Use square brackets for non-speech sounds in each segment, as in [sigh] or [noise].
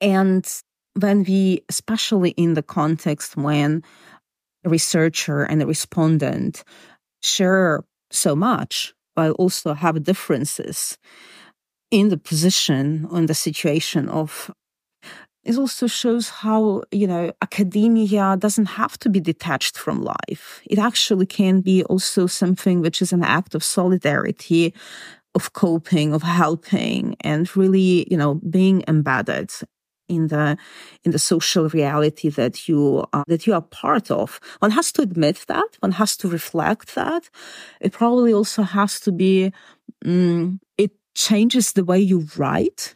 And when we, especially in the context when a researcher and a respondent share so much, but also have differences in the position or in the situation of it also shows how you know academia doesn't have to be detached from life. It actually can be also something which is an act of solidarity of coping of helping and really you know being embedded in the in the social reality that you that you are part of. One has to admit that one has to reflect that. It probably also has to be um, it changes the way you write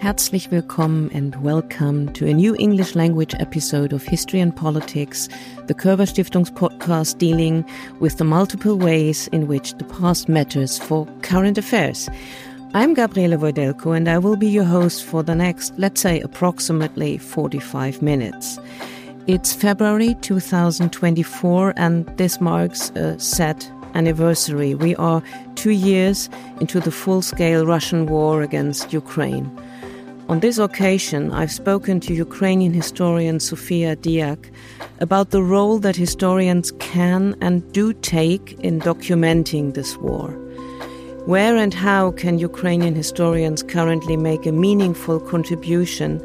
Herzlich willkommen and welcome to a new English language episode of History and Politics, the Körber Stiftungs podcast dealing with the multiple ways in which the past matters for current affairs. I'm Gabriele Woidelko and I will be your host for the next, let's say, approximately 45 minutes. It's February 2024 and this marks a set anniversary. We are two years into the full-scale Russian war against Ukraine. On this occasion, I've spoken to Ukrainian historian Sofia Dyak about the role that historians can and do take in documenting this war. Where and how can Ukrainian historians currently make a meaningful contribution,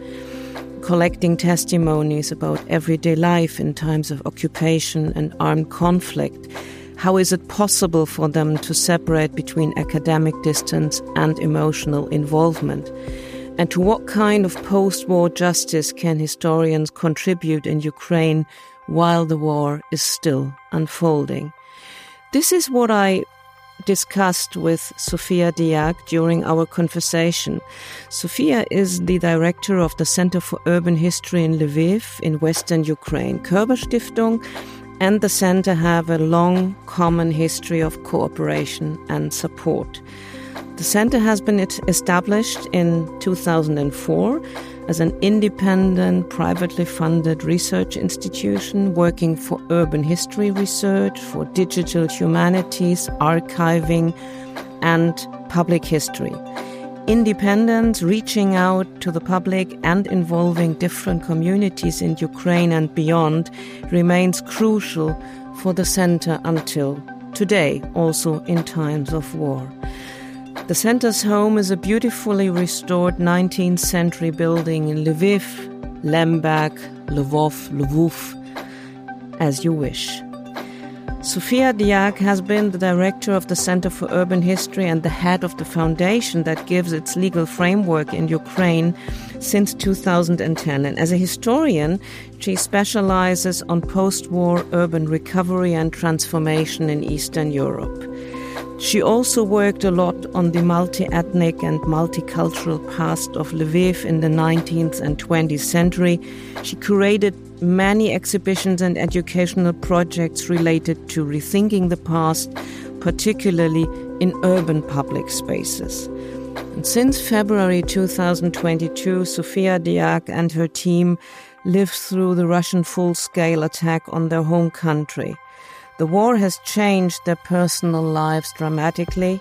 collecting testimonies about everyday life in times of occupation and armed conflict? How is it possible for them to separate between academic distance and emotional involvement? And to what kind of post war justice can historians contribute in Ukraine while the war is still unfolding? This is what I discussed with Sofia Dyak during our conversation. Sofia is the director of the Center for Urban History in Lviv in Western Ukraine. Körber Stiftung and the center have a long common history of cooperation and support. The center has been established in 2004 as an independent, privately funded research institution working for urban history research, for digital humanities, archiving, and public history. Independence, reaching out to the public and involving different communities in Ukraine and beyond remains crucial for the center until today, also in times of war. The center's home is a beautifully restored 19th century building in Lviv, Lemberg, Lwów, Lvov, as you wish. Sofia Dyak has been the director of the Center for Urban History and the head of the foundation that gives its legal framework in Ukraine since 2010. And as a historian, she specializes on post war urban recovery and transformation in Eastern Europe. She also worked a lot on the multi ethnic and multicultural past of Lviv in the 19th and 20th century. She curated many exhibitions and educational projects related to rethinking the past, particularly in urban public spaces. And since February 2022, Sofia Dyak and her team lived through the Russian full scale attack on their home country. The war has changed their personal lives dramatically,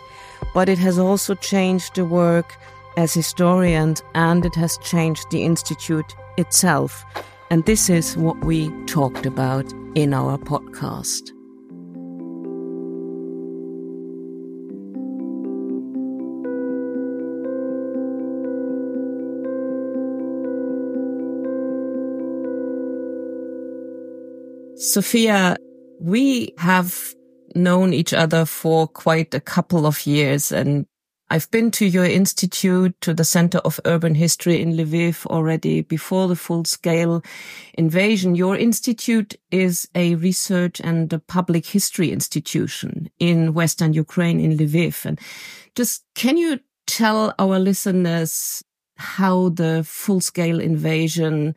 but it has also changed the work as historians and it has changed the Institute itself. And this is what we talked about in our podcast. Sofia, we have known each other for quite a couple of years and I've been to your institute, to the Center of Urban History in Lviv already before the full scale invasion. Your institute is a research and a public history institution in Western Ukraine in Lviv. And just can you tell our listeners how the full scale invasion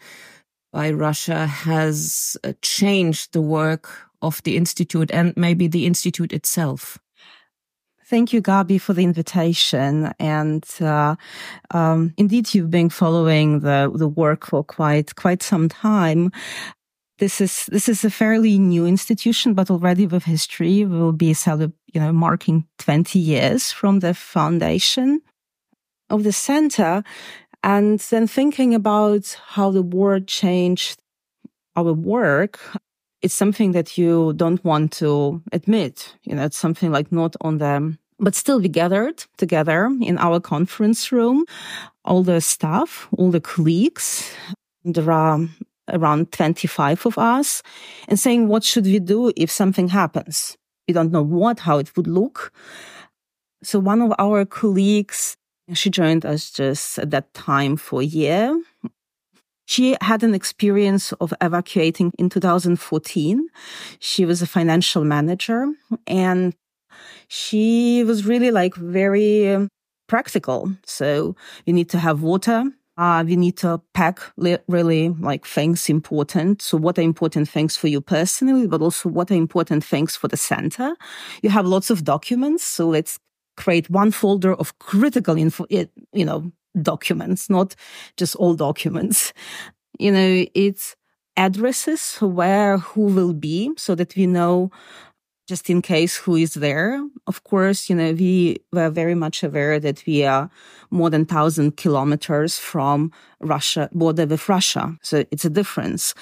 by Russia has uh, changed the work of the Institute and maybe the Institute itself. Thank you, Gabi, for the invitation. And uh, um, indeed, you've been following the the work for quite quite some time. this is this is a fairly new institution, but already with history, we will be you know marking 20 years from the foundation of the center, and then thinking about how the war changed our work. It's something that you don't want to admit. You know, it's something like not on them. but still we gathered together in our conference room, all the staff, all the colleagues. There are around 25 of us and saying, what should we do if something happens? We don't know what, how it would look. So one of our colleagues, she joined us just at that time for a year. She had an experience of evacuating in 2014. She was a financial manager and she was really like very practical. So you need to have water. Uh, we need to pack li- really like things important. So what are important things for you personally, but also what are important things for the center. You have lots of documents. So let's create one folder of critical info, you know, documents, not just all documents. You know, it's addresses where who will be so that we know just in case who is there. Of course, you know, we were very much aware that we are more than thousand kilometers from Russia, border with Russia. So it's a difference.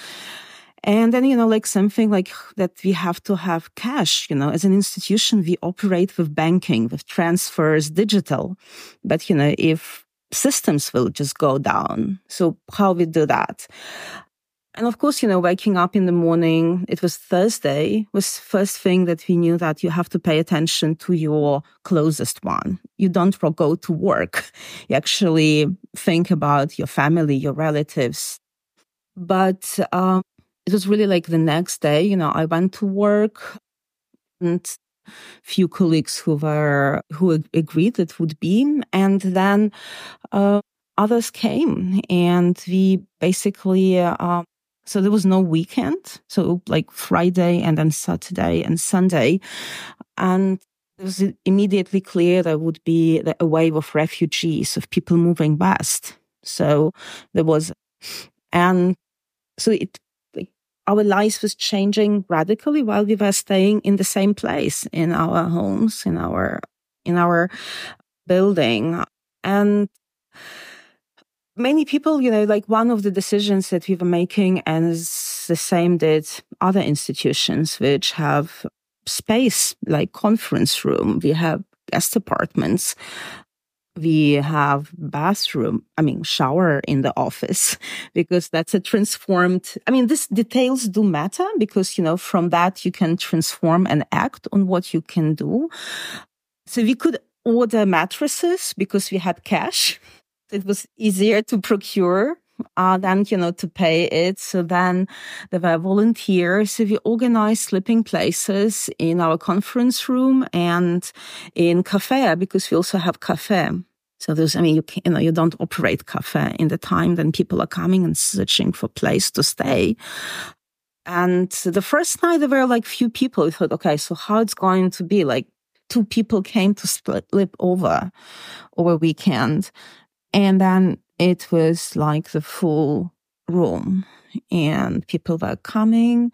And then, you know, like something like that we have to have cash, you know, as an institution, we operate with banking, with transfers, digital. But, you know, if systems will just go down. So how we do that? And of course, you know, waking up in the morning, it was Thursday, was first thing that we knew that you have to pay attention to your closest one. You don't go to work. You actually think about your family, your relatives. But um, it was really like the next day, you know, I went to work and few colleagues who were who agreed that would be and then uh, others came and we basically uh, so there was no weekend. So like Friday and then Saturday and Sunday. And it was immediately clear there would be a wave of refugees, of people moving west. So there was, and so it, our lives was changing radically while we were staying in the same place in our homes, in our, in our building. And many people, you know, like one of the decisions that we were making, and the same did other institutions which have space like conference room. We have guest apartments. We have bathroom, I mean, shower in the office [laughs] because that's a transformed. I mean, these details do matter because, you know, from that you can transform and act on what you can do. So we could order mattresses because we had cash it was easier to procure uh, than, you know, to pay it. So then there were volunteers. We organized sleeping places in our conference room and in cafe because we also have cafe. So there's, I mean, you, you know, you don't operate cafe in the time then people are coming and searching for place to stay. And the first night there were like few people. We thought, okay, so how it's going to be? Like two people came to sleep over over weekend. And then it was like the full room and people were coming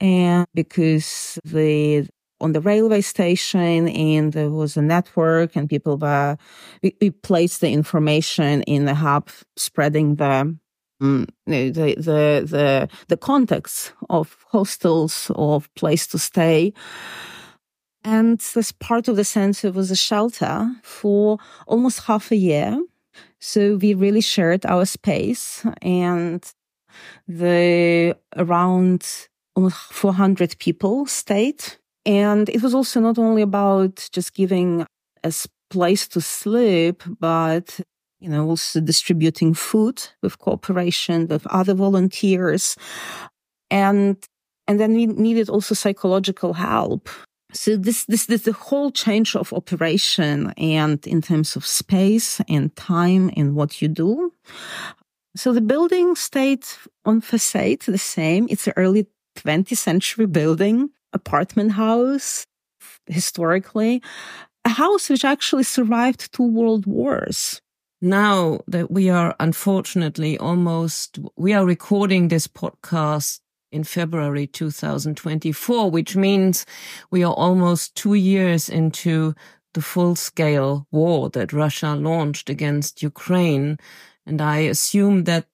and because the on the railway station and there was a network and people were we, we placed the information in the hub spreading the mm, the, the the the context of hostels of place to stay. And this part of the center was a shelter for almost half a year so we really shared our space and the around almost 400 people stayed. And it was also not only about just giving a place to sleep, but you know, also distributing food with cooperation with other volunteers. And, and then we needed also psychological help so this, this, this, the whole change of operation and in terms of space and time and what you do. So the building stayed on facade the same. It's an early 20th century building, apartment house, historically, a house which actually survived two world wars. Now that we are unfortunately almost, we are recording this podcast in February 2024, which means we are almost two years into the full scale war that Russia launched against Ukraine. And I assume that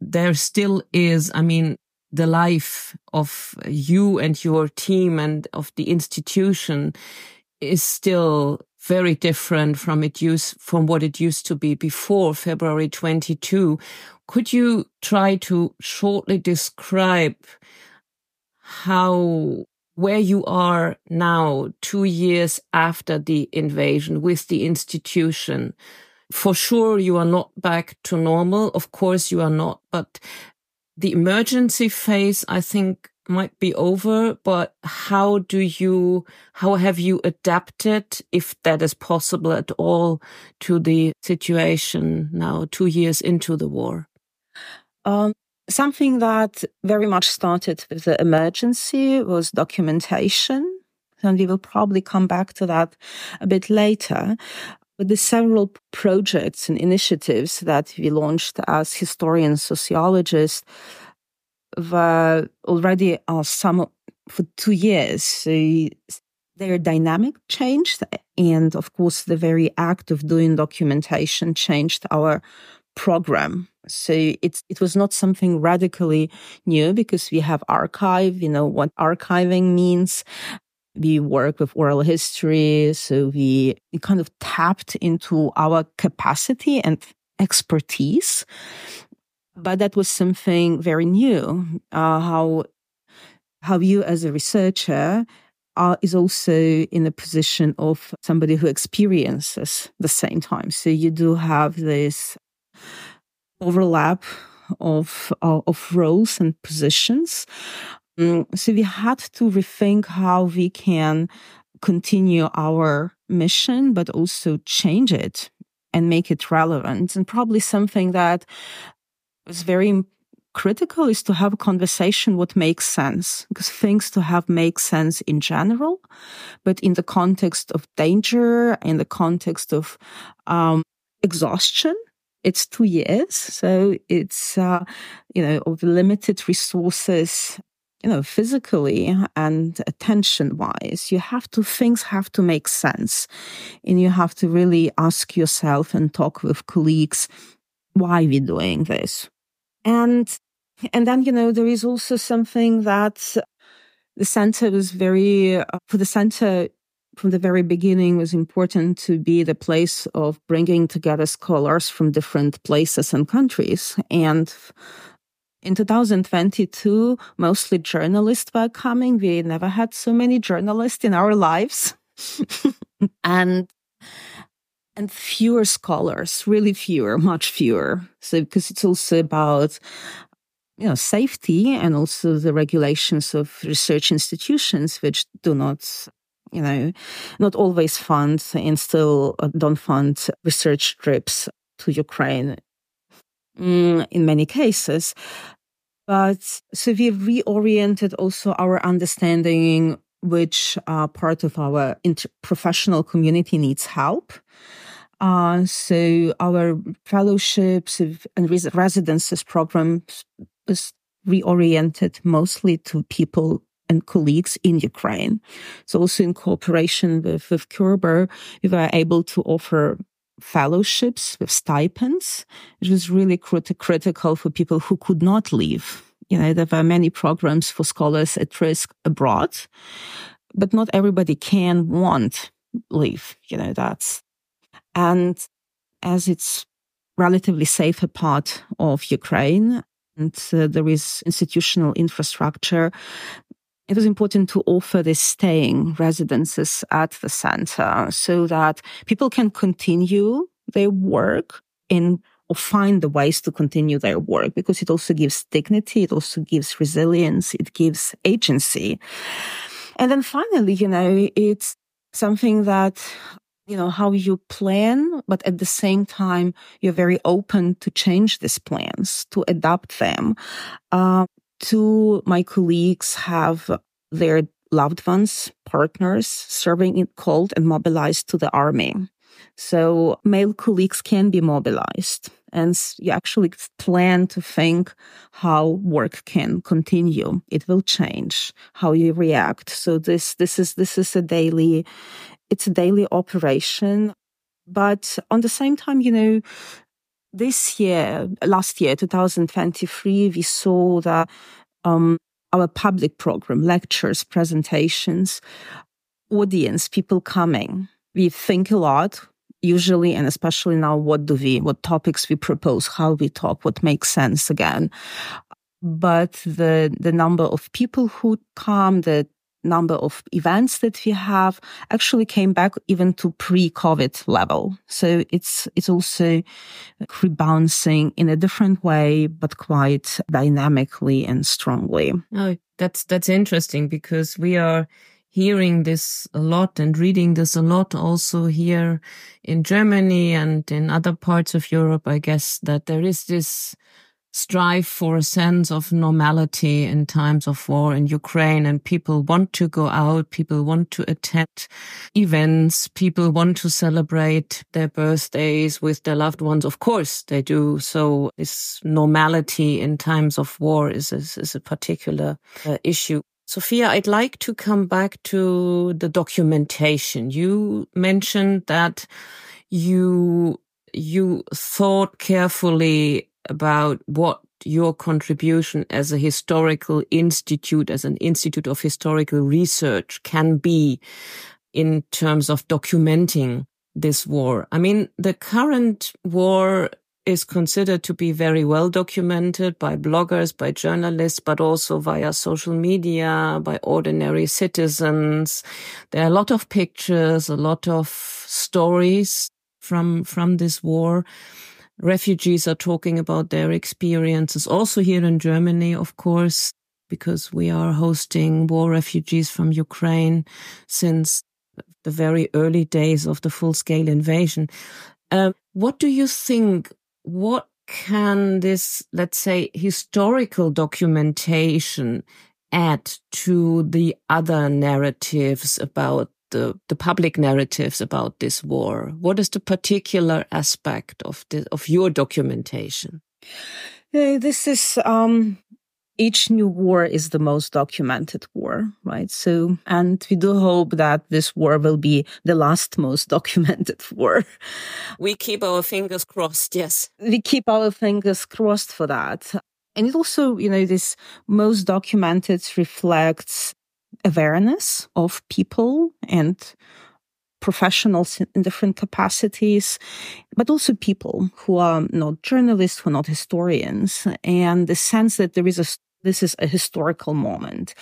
there still is, I mean, the life of you and your team and of the institution is still very different from it used from what it used to be before February 22. Could you try to shortly describe how where you are now, two years after the invasion with the institution? For sure, you are not back to normal. Of course, you are not, but the emergency phase, I think, might be over, but how do you, how have you adapted, if that is possible at all, to the situation now, two years into the war? Um, something that very much started with the emergency was documentation. And we will probably come back to that a bit later. But the several projects and initiatives that we launched as historians, sociologists, were already are some for two years. So their dynamic changed. And of course, the very act of doing documentation changed our program. So it's, it was not something radically new because we have archive, you know, what archiving means. We work with oral history. So we, we kind of tapped into our capacity and expertise. But that was something very new. Uh, how, how you as a researcher uh, is also in the position of somebody who experiences the same time. So you do have this overlap of, uh, of roles and positions. Mm, so we had to rethink how we can continue our mission, but also change it and make it relevant. And probably something that was very critical is to have a conversation what makes sense because things to have make sense in general but in the context of danger in the context of um, exhaustion it's two years so it's uh, you know of limited resources you know, physically and attention wise, you have to, things have to make sense. And you have to really ask yourself and talk with colleagues, why we're we doing this? And, and then, you know, there is also something that the center was very, uh, for the center, from the very beginning was important to be the place of bringing together scholars from different places and countries. And in 2022, mostly journalists were coming. We never had so many journalists in our lives. [laughs] and and fewer scholars, really fewer, much fewer. So because it's also about you know safety and also the regulations of research institutions which do not you know not always fund and still uh, don't fund research trips to Ukraine mm, in many cases. But so we've reoriented also our understanding which uh, part of our inter- professional community needs help. Uh, so our fellowships and res- residences programs is reoriented mostly to people and colleagues in Ukraine. So also in cooperation with, with we were able to offer fellowships with stipends, which was really crit- critical for people who could not leave. You know, there were many programs for scholars at risk abroad, but not everybody can want leave. You know, that's, and as it's relatively safer part of Ukraine and uh, there is institutional infrastructure, it was important to offer these staying residences at the center so that people can continue their work in or find the ways to continue their work because it also gives dignity. It also gives resilience. It gives agency. And then finally, you know, it's something that, you know, how you plan, but at the same time, you're very open to change these plans, to adapt them. Uh, two my colleagues have their loved ones, partners serving in called and mobilized to the army. So male colleagues can be mobilized and you actually plan to think how work can continue. It will change how you react. So this, this is, this is a daily, it's a daily operation. But on the same time, you know, this year, last year, 2023, we saw that, um, our public program, lectures, presentations, audience, people coming. We think a lot, usually, and especially now, what do we, what topics we propose, how we talk, what makes sense again. But the, the number of people who come, the number of events that we have actually came back even to pre-COVID level. So it's, it's also rebouncing in a different way, but quite dynamically and strongly. Oh, that's, that's interesting because we are hearing this a lot and reading this a lot also here in Germany and in other parts of Europe, I guess that there is this strive for a sense of normality in times of war in Ukraine and people want to go out. People want to attend events. People want to celebrate their birthdays with their loved ones. Of course they do. So this normality in times of war is, is, is a particular uh, issue. Sofia, I'd like to come back to the documentation. You mentioned that you you thought carefully about what your contribution as a historical institute, as an institute of historical research can be in terms of documenting this war. I mean, the current war is considered to be very well documented by bloggers, by journalists, but also via social media, by ordinary citizens. There are a lot of pictures, a lot of stories from, from this war. Refugees are talking about their experiences also here in Germany, of course, because we are hosting war refugees from Ukraine since the very early days of the full scale invasion. Uh, what do you think? What can this, let's say, historical documentation add to the other narratives about the, the public narratives about this war? What is the particular aspect of the, of your documentation? this is um, each new war is the most documented war, right? So, and we do hope that this war will be the last most [laughs] documented war. We keep our fingers crossed, yes. We keep our fingers crossed for that. And it also, you know, this most documented reflects awareness of people and professionals in different capacities, but also people who are not journalists, who are not historians, and the sense that there is a, this is a historical moment.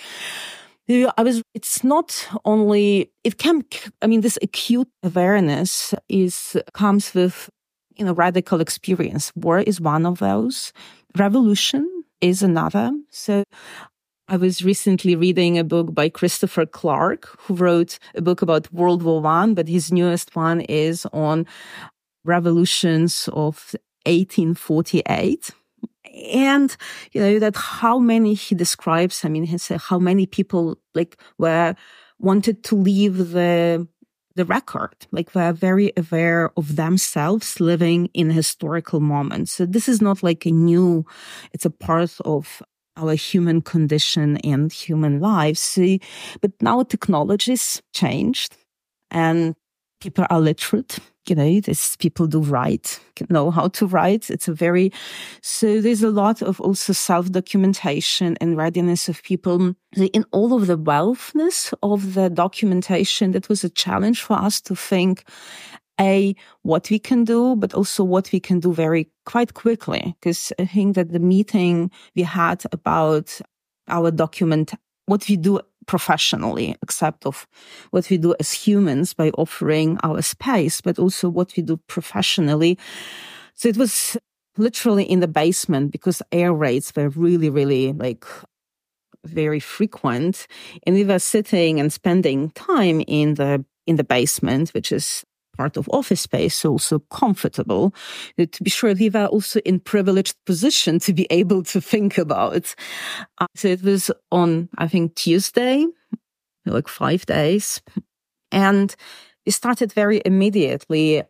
I was, it's not only, it can, I mean, this acute awareness is, comes with, you know, radical experience. War is one of those. Revolution is another. So I was recently reading a book by Christopher Clark, who wrote a book about World War One, but his newest one is on revolutions of 1848. And, you know, that how many he describes, I mean, he said how many people like were wanted to leave the the record, like were very aware of themselves living in historical moments. So this is not like a new, it's a part of our human condition and human lives. But now technologies changed and people are literate. You know, these people do write, know how to write. It's a very, so there's a lot of also self documentation and readiness of people in all of the wealthness of the documentation. That was a challenge for us to think a what we can do, but also what we can do very quite quickly. Because I think that the meeting we had about our document, what we do professionally, except of what we do as humans by offering our space, but also what we do professionally. So it was literally in the basement because air raids were really, really like very frequent. And we were sitting and spending time in the in the basement, which is part of office space, also comfortable. Uh, to be sure, we were also in privileged position to be able to think about. Uh, so it was on, I think, Tuesday, like five days. And it started very immediately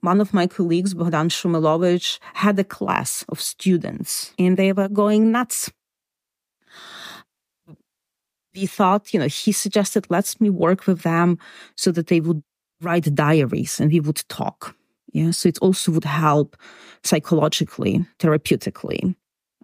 one of my colleagues, Bohdan Shumylovych, had a class of students and they were going nuts. We thought, you know, he suggested, let's me work with them so that they would write diaries and we would talk. Yeah. So it also would help psychologically, therapeutically.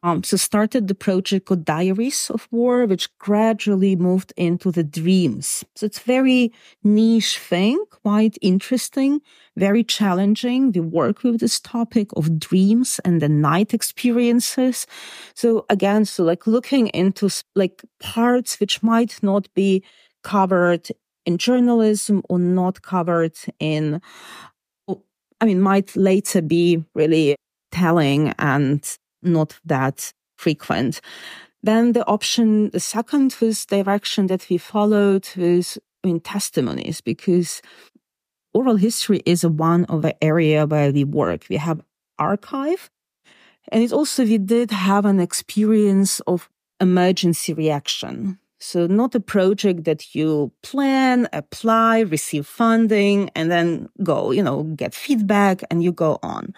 Um, so started the project called Diaries of War, which gradually moved into the dreams. So it's very niche thing, quite interesting, very challenging. We work with this topic of dreams and the night experiences. So again, so like looking into like parts which might not be covered in journalism or not covered in, I mean, might later be really telling and not that frequent. Then the option, the second was direction that we followed was in testimonies because oral history is one of the area where we work. We have archive and it also, we did have an experience of emergency reaction. So not a project that you plan, apply, receive funding, and then go, you know, get feedback and you go on.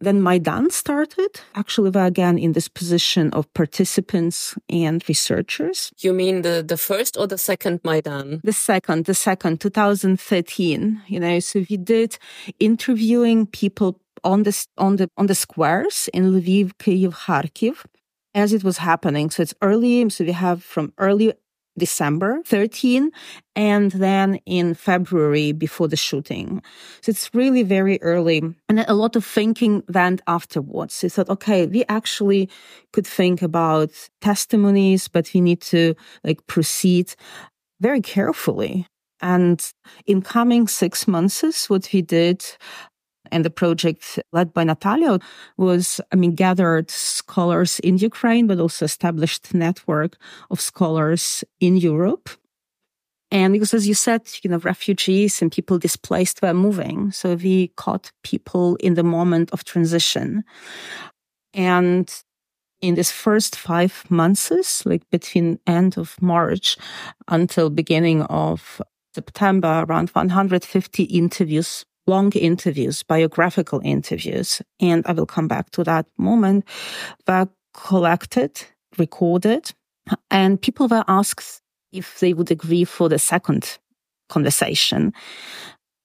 Then Maidan started. Actually, we're again in this position of participants and researchers. You mean the, the first or the second Maidan? The second, the second, 2013. You know, so we did interviewing people on the, on the, on the squares in Lviv, Kyiv, Kharkiv as it was happening. So it's early. So we have from early December 13 and then in February before the shooting. So it's really very early and a lot of thinking went afterwards. We thought, okay, we actually could think about testimonies, but we need to like proceed very carefully. And in coming six months, what we did and the project led by Natalia was, I mean, gathered scholars in Ukraine, but also established network of scholars in Europe. And because, as you said, you know, refugees and people displaced were moving. So we caught people in the moment of transition. And in this first five months, like between end of March until beginning of September, around 150 interviews long interviews, biographical interviews, and I will come back to that moment, were collected, recorded, and people were asked if they would agree for the second conversation.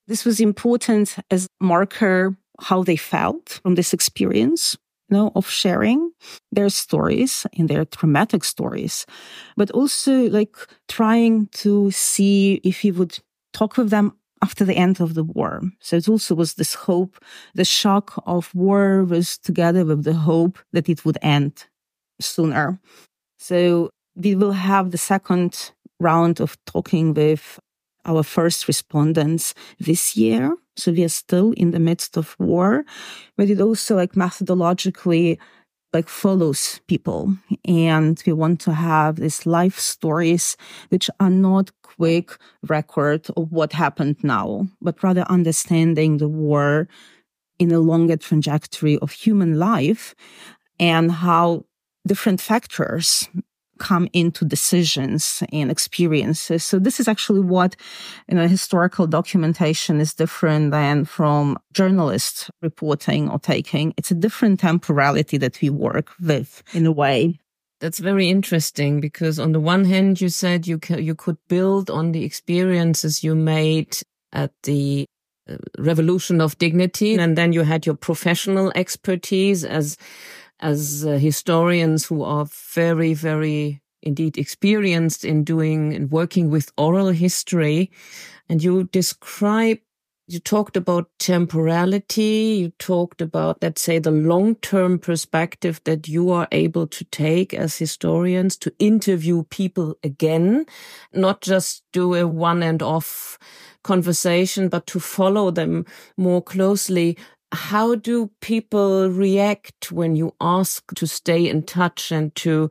This was important as marker how they felt from this experience, you know, of sharing their stories and their traumatic stories, but also like trying to see if he would talk with them after the end of the war. So it also was this hope. The shock of war was together with the hope that it would end sooner. So we will have the second round of talking with our first respondents this year. So we are still in the midst of war, but it also like methodologically like follows people. And we want to have these life stories, which are not quick record of what happened now, but rather understanding the war in a longer trajectory of human life and how different factors come into decisions and experiences. So this is actually what, you know, historical documentation is different than from journalist reporting or taking. It's a different temporality that we work with in a way. That's very interesting because on the one hand, you said you you could build on the experiences you made at the uh, revolution of dignity. And then you had your professional expertise as as uh, historians who are very, very indeed experienced in doing and working with oral history. And you describe, you talked about temporality. You talked about, let's say, the long-term perspective that you are able to take as historians to interview people again, not just do a one and off conversation, but to follow them more closely how do people react when you ask to stay in touch and to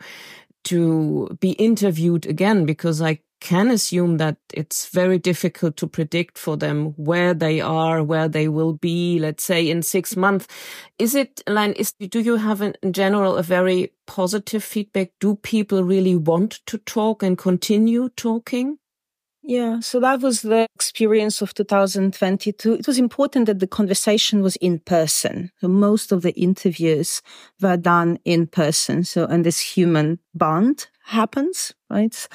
to be interviewed again? Because i can assume that it's very difficult to predict for them where they are where they will be let's say in 6 months. Is it line is do you have in general a very positive feedback? Do people really want to talk and continue talking Yeah, so that was the experience of 2022. It was important that the conversation was in person. So most of the interviews were done in person. So, and this human bond happens, right?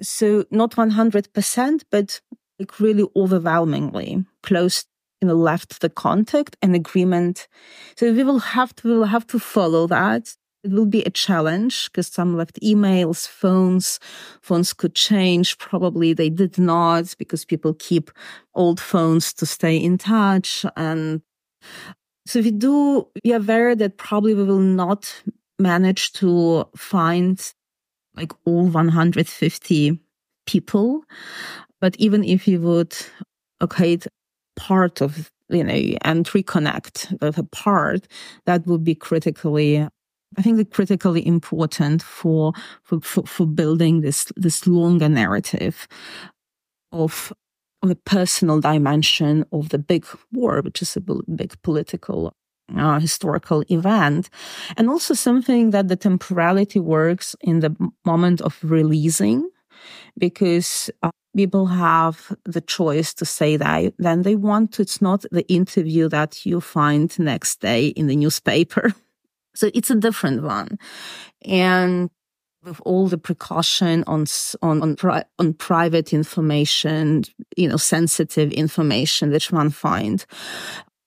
So not 100%, but like really overwhelmingly close you know, left the contact and agreement. So we will have to, we will have to follow that. It will be a challenge because some left emails, phones, phones could change. Probably they did not because people keep old phones to stay in touch. And so we do, we are aware that probably we will not manage to find like all 150 people. But even if you would okay part of you know and reconnect with a part that would be critically I think critically important for, for, for, for building this, this longer narrative of, of the personal dimension of the big war, which is a big political uh, historical event, and also something that the temporality works in the moment of releasing, because uh, people have the choice to say that then they want to. It's not the interview that you find next day in the newspaper. [laughs] So it's a different one. And with all the precaution on on on, pri- on, private information, you know, sensitive information which one find.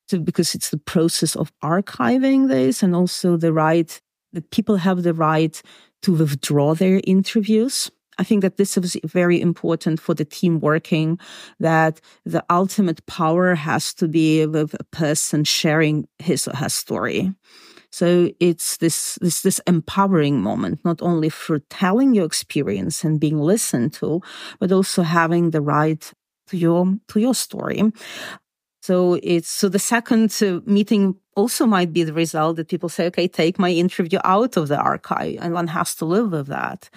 So because it's the process of archiving this, and also the right that people have the right to withdraw their interviews. I think that this is very important for the team working, that the ultimate power has to be with a person sharing his or her story. So it's this, this, this empowering moment, not only for telling your experience and being listened to, but also having the right to your, to your story. So it's, so the second uh, meeting also might be the result that people say, okay, take my interview out of the archive and one has to live with that.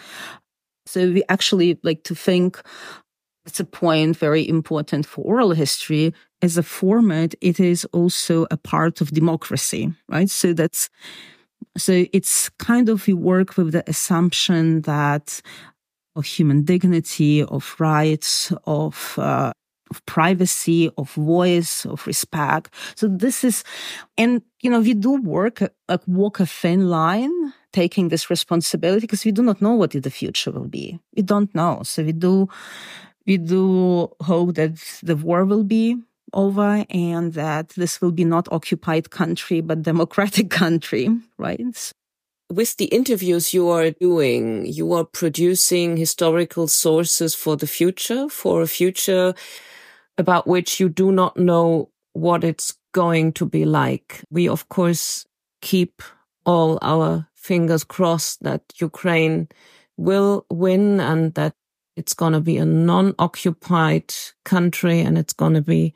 So we actually like to think it's a point very important for oral history as a format, it is also a part of democracy, right? So that's, so it's kind of, we work with the assumption that of human dignity, of rights, of, uh, of privacy, of voice, of respect. So this is, and, you know, we do work, like walk a thin line taking this responsibility because we do not know what the future will be. We don't know. So we do, we do hope that the war will be over and that this will be not occupied country, but democratic [laughs] country, right? With the interviews you are doing, you are producing historical sources for the future, for a future about which you do not know what it's going to be like. We, of course, keep all our fingers crossed that Ukraine will win and that it's going to be a non-occupied country and it's going to be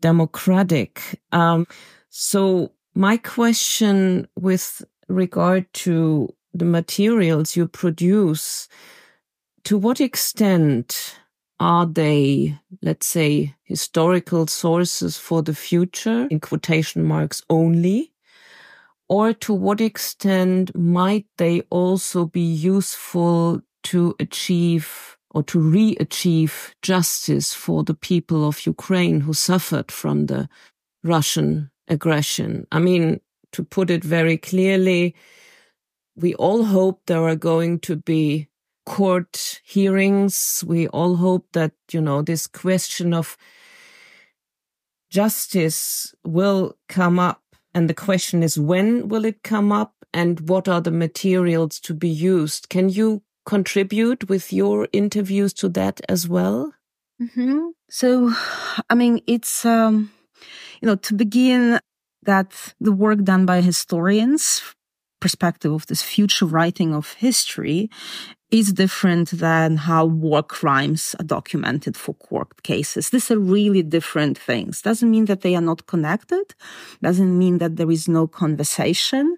democratic. Um, so my question with regard to the materials you produce, to what extent are they, let's say, historical sources for the future in quotation marks only? Or to what extent might they also be useful to achieve or to re-achieve justice for the people of Ukraine who suffered from the Russian aggression. I mean, to put it very clearly, we all hope there are going to be court hearings. We all hope that, you know, this question of justice will come up. And the question is, when will it come up? And what are the materials to be used? Can you contribute with your interviews to that as well? Mm-hmm. So, I mean, it's, um, you know, to begin that the work done by historians perspective of this future writing of history is different than how war crimes are documented for court cases. These are really different things. Doesn't mean that they are not connected. Doesn't mean that there is no conversation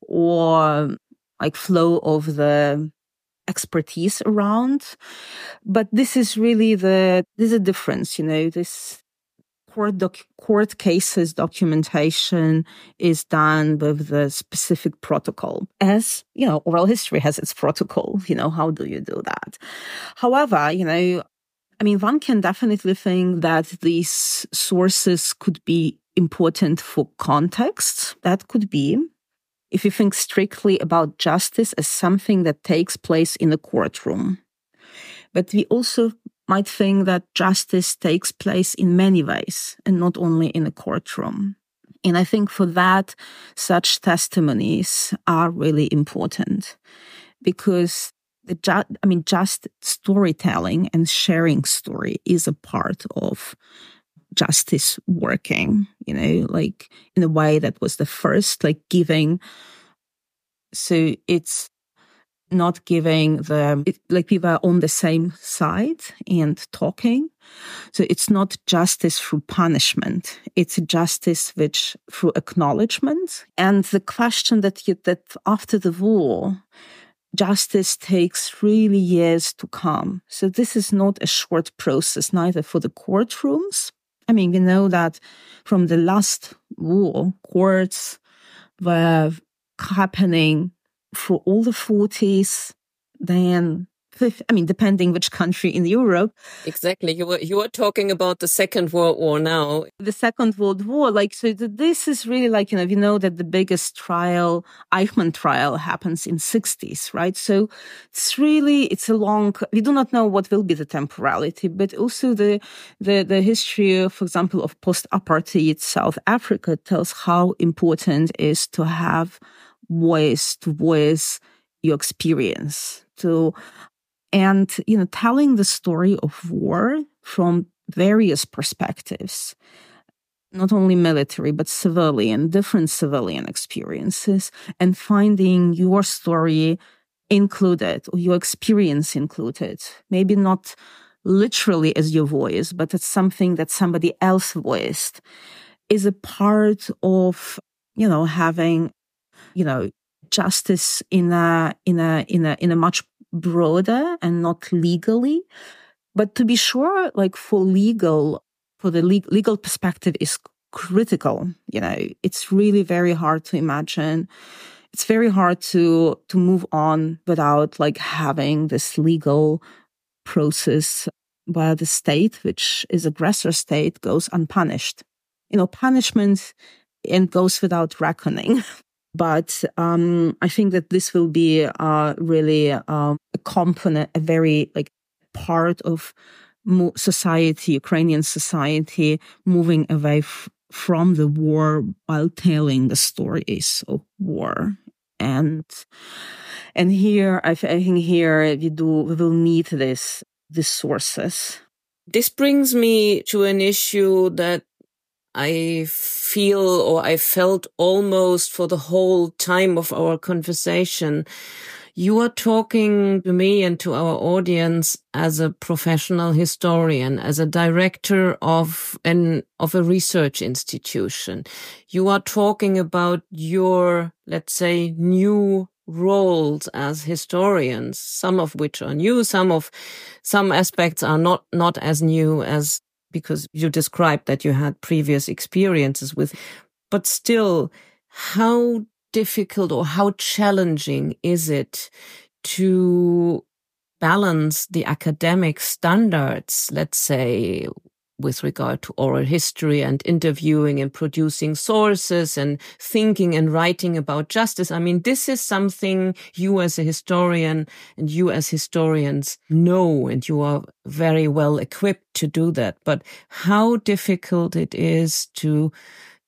or like flow of the expertise around. But this is really the, there's a difference, you know, this court, doc, court cases documentation is done with the specific protocol as, you know, oral history has its protocol. You know, how do you do that? However, you know, I mean, one can definitely think that these sources could be important for context. That could be. If you think strictly about justice as something that takes place in a courtroom. But we also might think that justice takes place in many ways and not only in a courtroom. And I think for that, such testimonies are really important because the ju- I mean, just storytelling and sharing story is a part of justice working, you know, like in a way that was the first, like giving. So it's not giving the, it, like people are on the same side and talking. So it's not justice through punishment. It's justice which through acknowledgement. And the question that you, that after the war, justice takes really years to come. So this is not a short process, neither for the courtrooms. I mean, we know that from the last war, courts were happening for all the 40s, then [laughs] I mean, depending which country in Europe. Exactly. You were, you were talking about the Second World War now. The Second World War, like, so this is really like, you know, you know that the biggest trial, Eichmann trial happens in 60s, right? So it's really, it's a long, we do not know what will be the temporality, but also the, the, the history, for example, of post-apartheid South Africa tells how important it is to have voice to voice your experience to and you know telling the story of war from various perspectives not only military but civilian different civilian experiences and finding your story included or your experience included. Maybe not literally as your voice but it's something that somebody else voiced is a part of you know having you know, justice in a, in a, in a, in a much broader and not legally. But to be sure, like for legal, for the le- legal perspective is critical. You know, it's really very hard to imagine. It's very hard to, to move on without like having this legal process where the state, which is aggressor state, goes unpunished. You know, punishment and goes without reckoning. [laughs] But um, I think that this will be uh, really uh, a component, a very like part of society, Ukrainian society, moving away f- from the war while telling the stories of war. And and here, I, I think here we do we will need this these sources. This brings me to an issue that I feel or I felt almost for the whole time of our conversation. You are talking to me and to our audience as a professional historian, as a director of an, of a research institution. You are talking about your, let's say, new roles as historians, some of which are new, some of, some aspects are not, not as new as because you described that you had previous experiences with, but still, how difficult or how challenging is it to balance the academic standards, let's say, with regard to oral history and interviewing and producing sources and thinking and writing about justice. I mean, this is something you as a historian and you as historians know, and you are very well equipped to do that. But how difficult it is to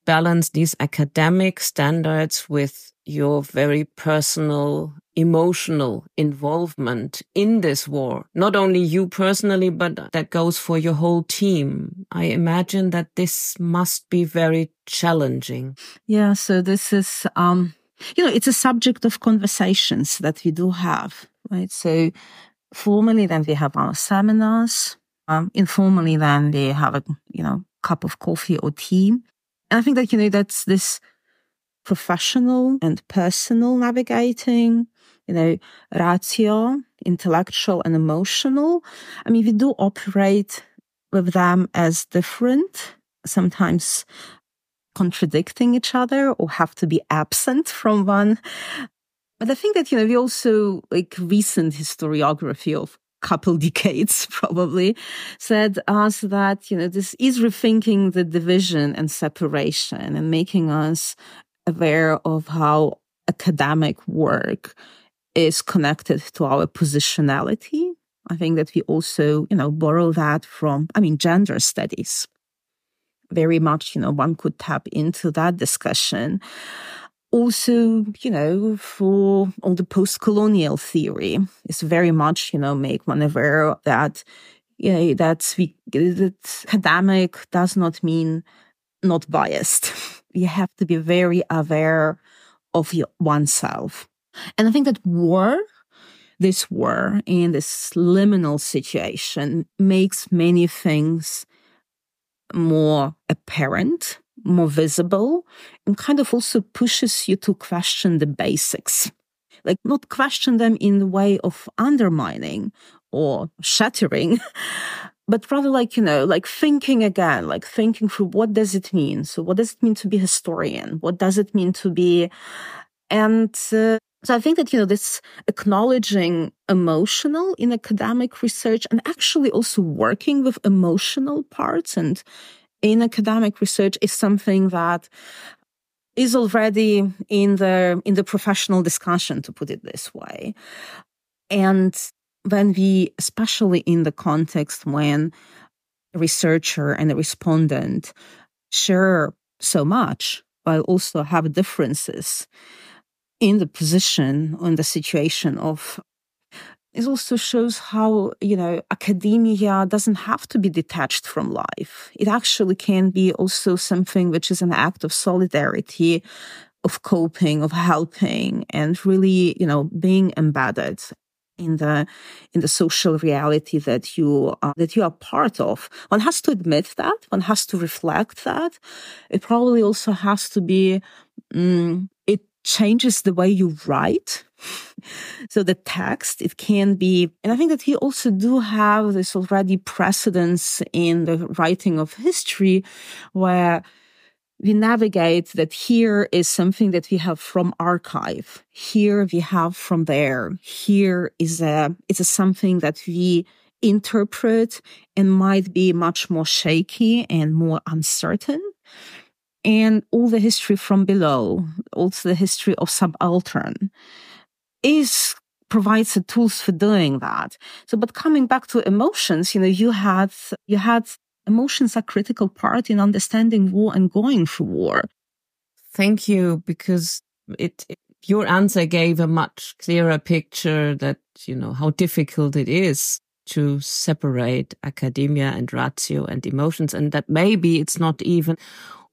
balance these academic standards with your very personal emotional involvement in this war. Not only you personally, but that goes for your whole team. I imagine that this must be very challenging. Yeah. So this is, um, you know, it's a subject of conversations that we do have, right? So formally, then we have our seminars. Um, informally, then we have a, you know, cup of coffee or tea. And I think that, you know, that's this professional and personal navigating you know, ratio, intellectual and emotional. I mean, we do operate with them as different, sometimes contradicting each other or have to be absent from one. But I think that, you know, we also like recent historiography of couple [laughs] decades probably said us that you know this is rethinking the division and separation and making us aware of how academic work is connected to our positionality i think that we also you know borrow that from i mean gender studies very much you know one could tap into that discussion also, you know, for all the post-colonial theory, it's very much, you know, make one aware that, you know, that, we, that academic does not mean not biased. [laughs] you have to be very aware of your, oneself. And I think that war, this war in this liminal situation makes many things more apparent more visible and kind of also pushes you to question the basics. Like not question them in the way of undermining or shattering, [laughs] but rather like, you know, like thinking again, like thinking through what does it mean? So what does it mean to be historian? What does it mean to be, and uh, so I think that, you know, this acknowledging emotional in academic research and actually also working with emotional parts and in academic research is something that is already in the in the professional discussion to put it this way. And when we especially in the context when a researcher and a respondent share so much but also have differences in the position in the situation of it also shows how, you know, academia doesn't have to be detached from life. It actually can be also something which is an act of solidarity, of coping, of helping, and really, you know, being embedded in the in the social reality that you uh, that you are part of. One has to admit that. One has to reflect that. It probably also has to be. It changes the way you write so the text, it can be, and I think that we also do have this already precedence in the writing of history where we navigate that here is something that we have from archive. Here we have from there. Here is a, it's a something that we interpret and might be much more shaky and more uncertain and all the history from below, also the history of subaltern is provides the tools for doing that. So, but coming back to emotions, you know, you had, you had emotions a critical part in understanding war and going through war. Thank you, because it, it your answer gave a much clearer picture that, you know, how difficult it is to separate academia and ratio and emotions and that maybe it's not even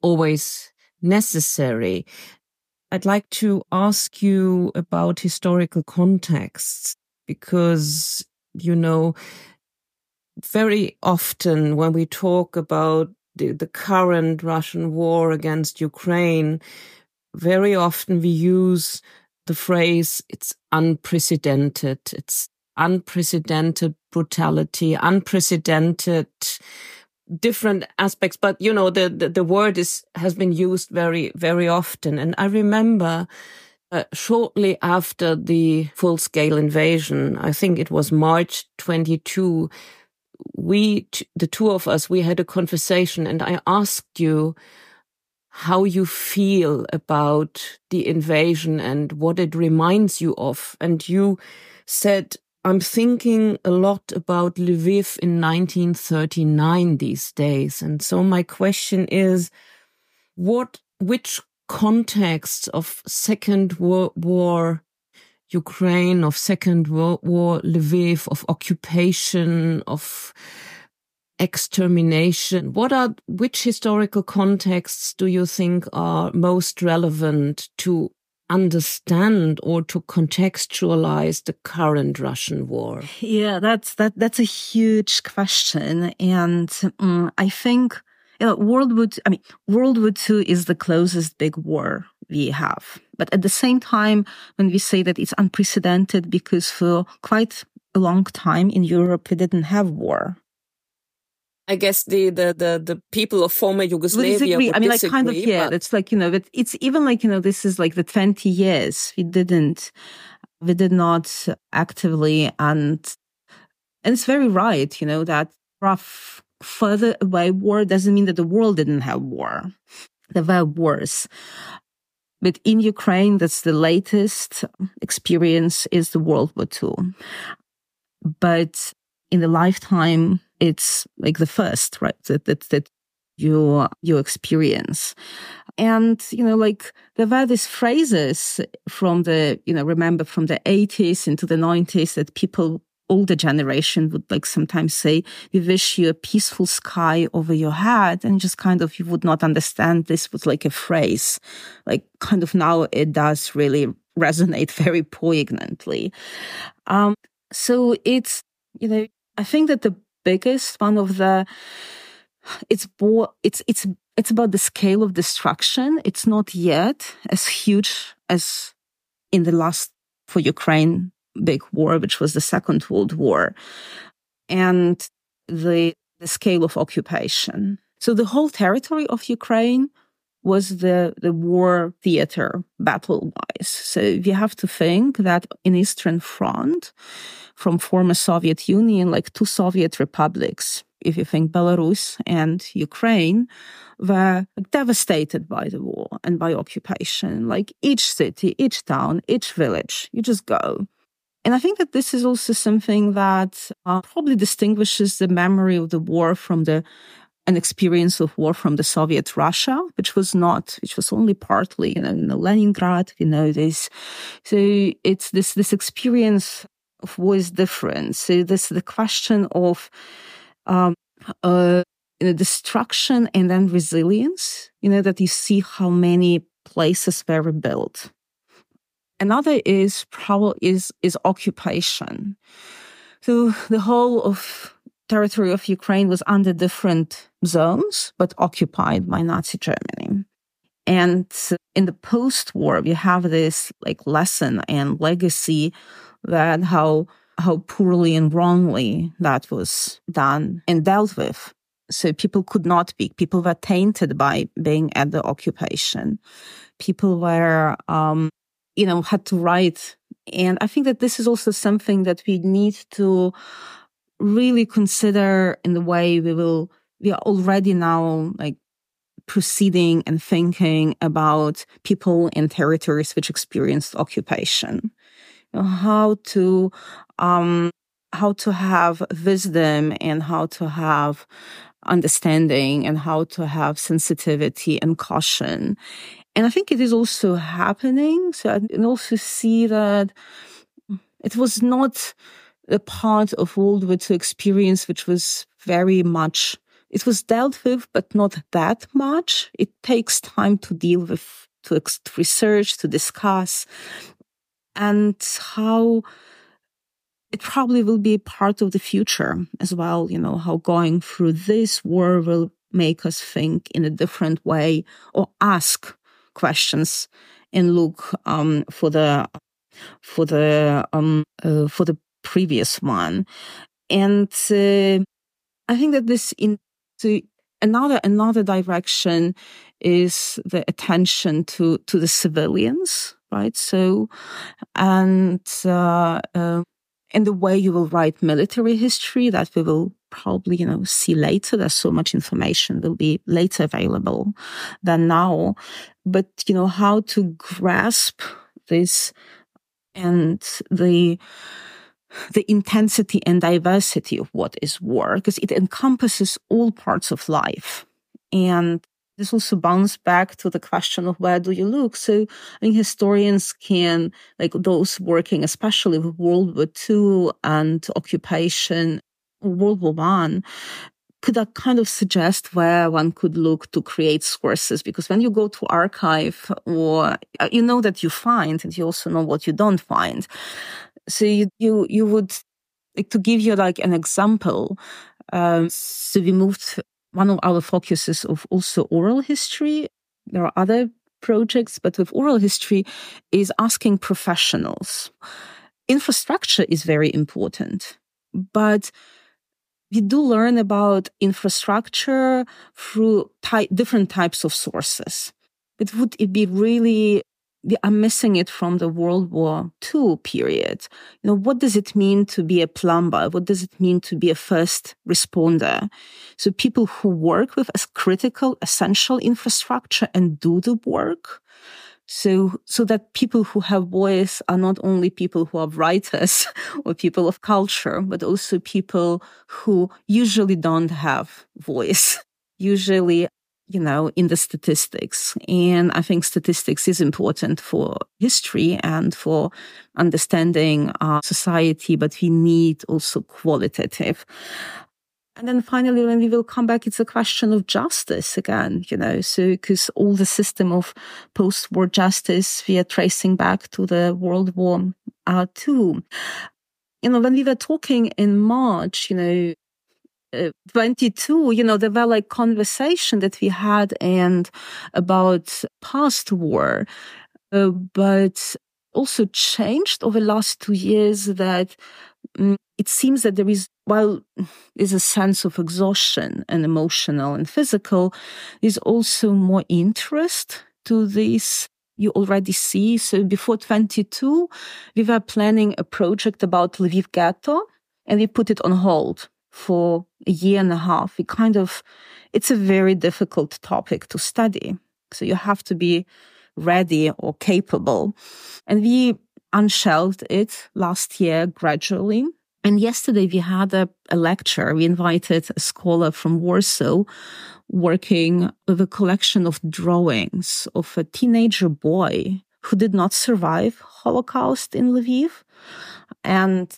always necessary. I'd like to ask you about historical contexts because, you know, very often when we talk about the, the current Russian war against Ukraine, very often we use the phrase, it's unprecedented. It's unprecedented brutality, unprecedented different aspects, but you know, the, the, the, word is, has been used very, very often. And I remember uh, shortly after the full scale invasion, I think it was March 22, we, the two of us, we had a conversation and I asked you how you feel about the invasion and what it reminds you of. And you said, I'm thinking a lot about Lviv in 1939 these days. And so my question is, what, which contexts of Second World War Ukraine, of Second World War Lviv, of occupation, of extermination. What are, which historical contexts do you think are most relevant to understand or to contextualize the current Russian war? Yeah, that's that that's a huge question, and um, I think you know, World War. I mean, World War II is the closest big war we have, but at the same time, when we say that it's unprecedented, because for quite a long time in Europe we didn't have war. I guess the, the, the, the people of former Yugoslavia would I mean, like kind of, yeah, it's like, you know, but it's even like, you know, this is like the 20 years we didn't, we did not actively and And it's very right, you know, that rough further away war doesn't mean that the world didn't have war. There were wars. But in Ukraine, that's the latest experience is the World War II. But in the lifetime, it's like the first, right? That, that, that you, you experience. And, you know, like there were these phrases from the, you know, remember from the 80s into the 90s that people older generation would like sometimes say, we wish you a peaceful sky over your head. And just kind of, you would not understand this was like a phrase. Like kind of now it does really resonate [laughs] very poignantly. Um, so it's, you know, I think that the biggest one of the, it's, it's, it's, it's about the scale of destruction. It's not yet as huge as in the last for Ukraine big war, which was the Second World War, and the, the scale of occupation. So the whole territory of Ukraine was the, the war theater battle wise. So if you have to think that in Eastern Front, from former Soviet Union, like two Soviet republics, if you think Belarus and Ukraine, were devastated by the war and by occupation. Like each city, each town, each village, you just go. And I think that this is also something that uh, probably distinguishes the memory of the war from the an experience of war from the Soviet Russia, which was not, which was only partly, you know, in Leningrad, you know, this. So it's this, this experience of war is different. So this, the question of, um, uh, you know, destruction and then resilience, you know, that you see how many places were rebuilt Another is probably is is occupation. So the whole of territory of Ukraine was under different zones, but occupied by Nazi Germany. And in the post-war, we have this like lesson and legacy that how how poorly and wrongly that was done and dealt with. So people could not speak. People were tainted by being at the occupation. People were um, you know, had to write. And I think that this is also something that we need to really consider in the way we will, we are already now like proceeding and thinking about people in territories which experienced occupation. You know, how to, um, how to have wisdom and how to have understanding and how to have sensitivity and caution and I think it is also happening. So I can also see that it was not a part of World War II experience, which was very much, it was dealt with, but not that much. It takes time to deal with, to research, to discuss, and how it probably will be part of the future as well. You know, how going through this war will make us think in a different way or ask questions and look um, for the for the um, uh, for the previous one. And uh, I think that this into another another direction is the attention to to the civilians, right? So, and uh, uh, in the way you will write military history that we will probably, you know, see later. There's so much information will be later available than now. But, you know, how to grasp this and the, the intensity and diversity of what is war, because it encompasses all parts of life. And this also bounces back to the question of where do you look? So I think historians can, like those working especially with World War II and occupation World War One, could that kind of suggest where one could look to create sources? Because when you go to archive, or uh, you know that you find, and you also know what you don't find. So you you, you would like to give you like an example. Um, so we moved one of our focuses of also oral history. There are other projects, but with oral history is asking professionals. Infrastructure is very important, but we do learn about infrastructure through ty- different types of sources. But would it be really we are missing it from the World War II period. You know, what does it mean to be a plumber? What does it mean to be a first responder? So people who work with as critical, essential infrastructure and do the work. So, so that people who have voice are not only people who are writers [laughs] or people of culture, but also people who usually don't have voice. Usually you know, in the statistics. And I think statistics is important for history and for understanding our society, but we need also qualitative. And then finally, when we will come back, it's a question of justice again, you know, so because all the system of post-war justice, we are tracing back to the World War uh, II. You know, when we were talking in March, you know, 22, you know, there were like conversation that we had and about past war, uh, but also changed over the last two years that um, it seems that there is, while there's a sense of exhaustion and emotional and physical, there's also more interest to this you already see. So before 22, we were planning a project about Lviv ghetto and we put it on hold for a year and a half. it kind of, it's a very difficult topic to study. So you have to be ready or capable. And we unshelved it last year gradually. And yesterday we had a, a, lecture. We invited a scholar from Warsaw working with a collection of drawings of a teenager boy who did not survive Holocaust in Lviv. And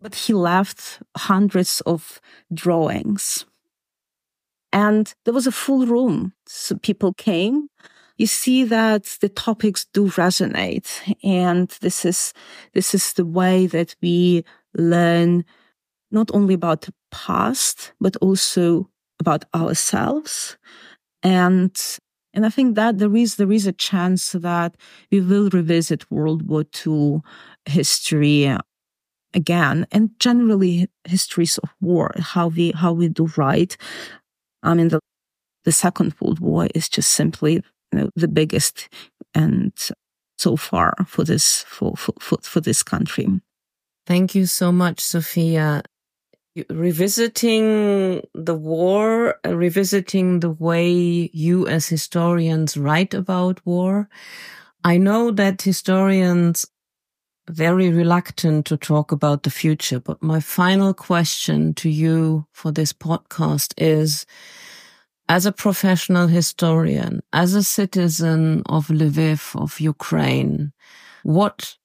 but he left hundreds of drawings. And there was a full room. So people came. You see that the topics do resonate. And this is, this is the way that we learn not only about the past, but also about ourselves. And, and I think that there is, there is a chance that we will revisit World War II history again and generally histories of war how we how we do right. I mean the the second world war is just simply you know, the biggest and so far for this for, for for for this country. Thank you so much Sofia. Revisiting the war uh, revisiting the way you as historians write about war. I know that historians very reluctant to talk about the future. But my final question to you for this podcast is, as a professional historian, as a citizen of Lviv, of Ukraine, what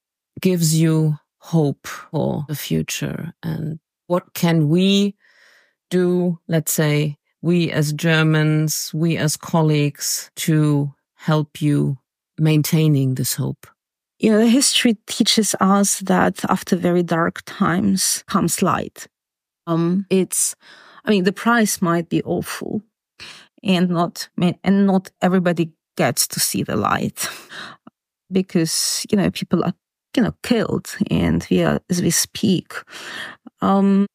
gives you hope for the future? And what can we do, let's say, we as Germans, we as colleagues to help you maintaining this hope? You know, history teaches us that after very dark times comes light. Um, it's, I mean, the price might be awful and not, and not everybody gets to see the light [laughs] because, you know, people are, you know, killed and we are, as we speak. Um,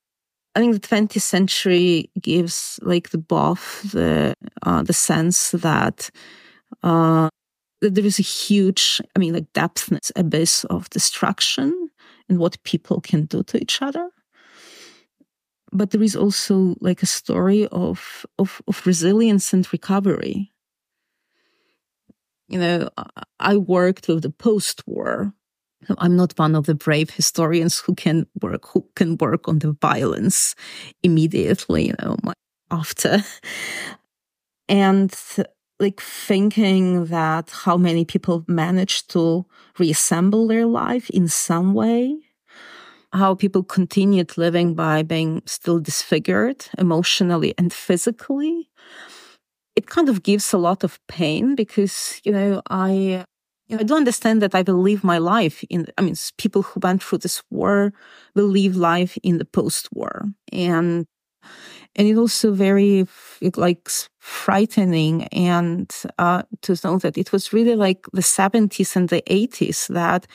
I think the 20th century gives like the both the, uh, the sense that, uh, there is a huge, I mean, like depthness, abyss of destruction and what people can do to each other. But there is also like a story of, of, of resilience and recovery. You know, I worked with the post-war. I'm not one of the brave historians who can work, who can work on the violence immediately, you know, after. And like thinking that how many people manage to reassemble their life in some way, how people continued living by being still disfigured emotionally and physically. It kind of gives a lot of pain because, you know, I, you know, I do understand that I live my life in, I mean, people who went through this war live life in the post war. And and it also very it like frightening and uh, to know that it was really like the 70s and the 80s that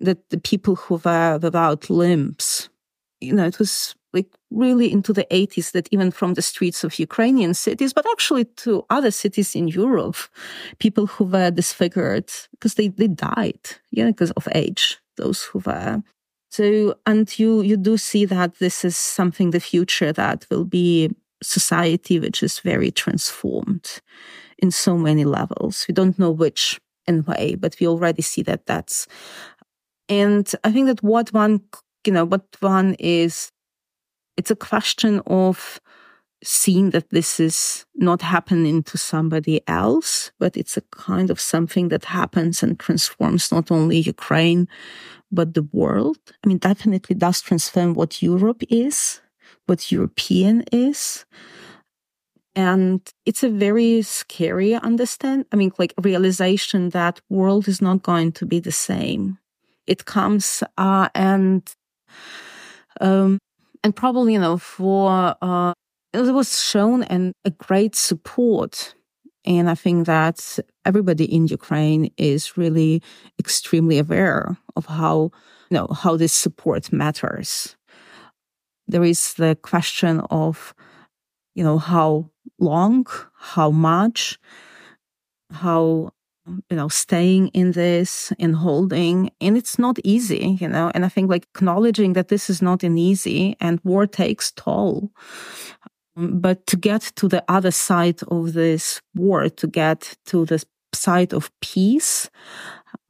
that the people who were without limbs you know it was like really into the 80s that even from the streets of Ukrainian cities, but actually to other cities in Europe, people who were disfigured because they, they died, yeah, because of age, those who were. So, and you, you do see that this is something the future that will be society which is very transformed in so many levels. We don't know which and way, but we already see that that's, and I think that what one, you know, what one is it's a question of seeing that this is not happening to somebody else, but it's a kind of something that happens and transforms not only Ukraine, but the world. I mean, definitely does transform what Europe is, what European is. And it's a very scary understand. I mean, like realization that world is not going to be the same. It comes, uh, and, um, and probably, you know, for, uh, it was shown and a great support. And I think that everybody in Ukraine is really extremely aware of how, you know, how this support matters. There is the question of, you know, how long, how much, how you know, staying in this and holding. And it's not easy, you know, and I think like acknowledging that this is not an easy and war takes toll. But to get to the other side of this war, to get to the side of peace,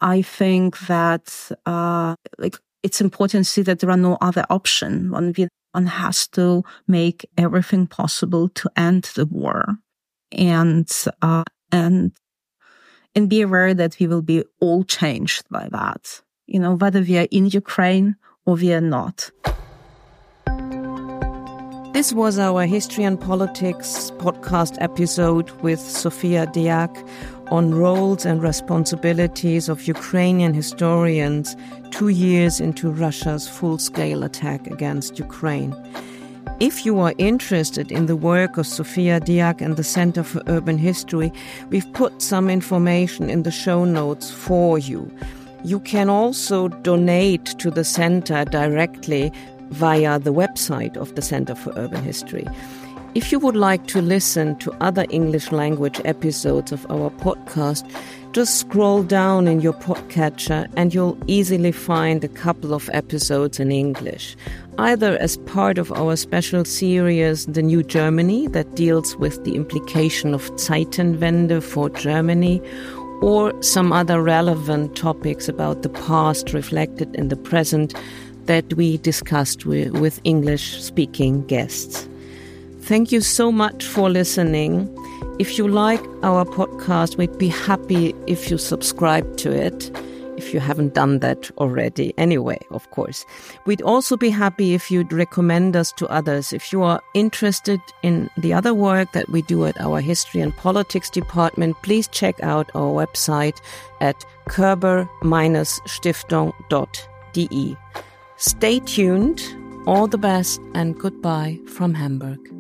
I think that, uh, like, it's important to see that there are no other option. One, one has to make everything possible to end the war. And, uh, and and be aware that we will be all changed by that, you know, whether we are in Ukraine or we are not. This was our History and Politics podcast episode with Sofia Dyak on roles and responsibilities of Ukrainian historians two years into Russia's full scale attack against Ukraine. If you are interested in the work of Sofia Dyak and the Center for Urban History, we've put some information in the show notes for you. You can also donate to the center directly via the website of the Center for Urban History. If you would like to listen to other English language episodes of our podcast, just scroll down in your podcatcher and you'll easily find a couple of episodes in English, either as part of our special series The New Germany that deals with the implication of Zeitenwende for Germany, or some other relevant topics about the past reflected in the present that we discussed with, English speaking guests. Thank you so much for listening. If you like our podcast, we'd be happy if you subscribe to it. If you haven't done that already, anyway, of course. We'd also be happy if you'd recommend us to others. If you are interested in the other work that we do at our History and Politics department, please check out our website at körber-stiftung.de. Stay tuned. All the best and goodbye from Hamburg.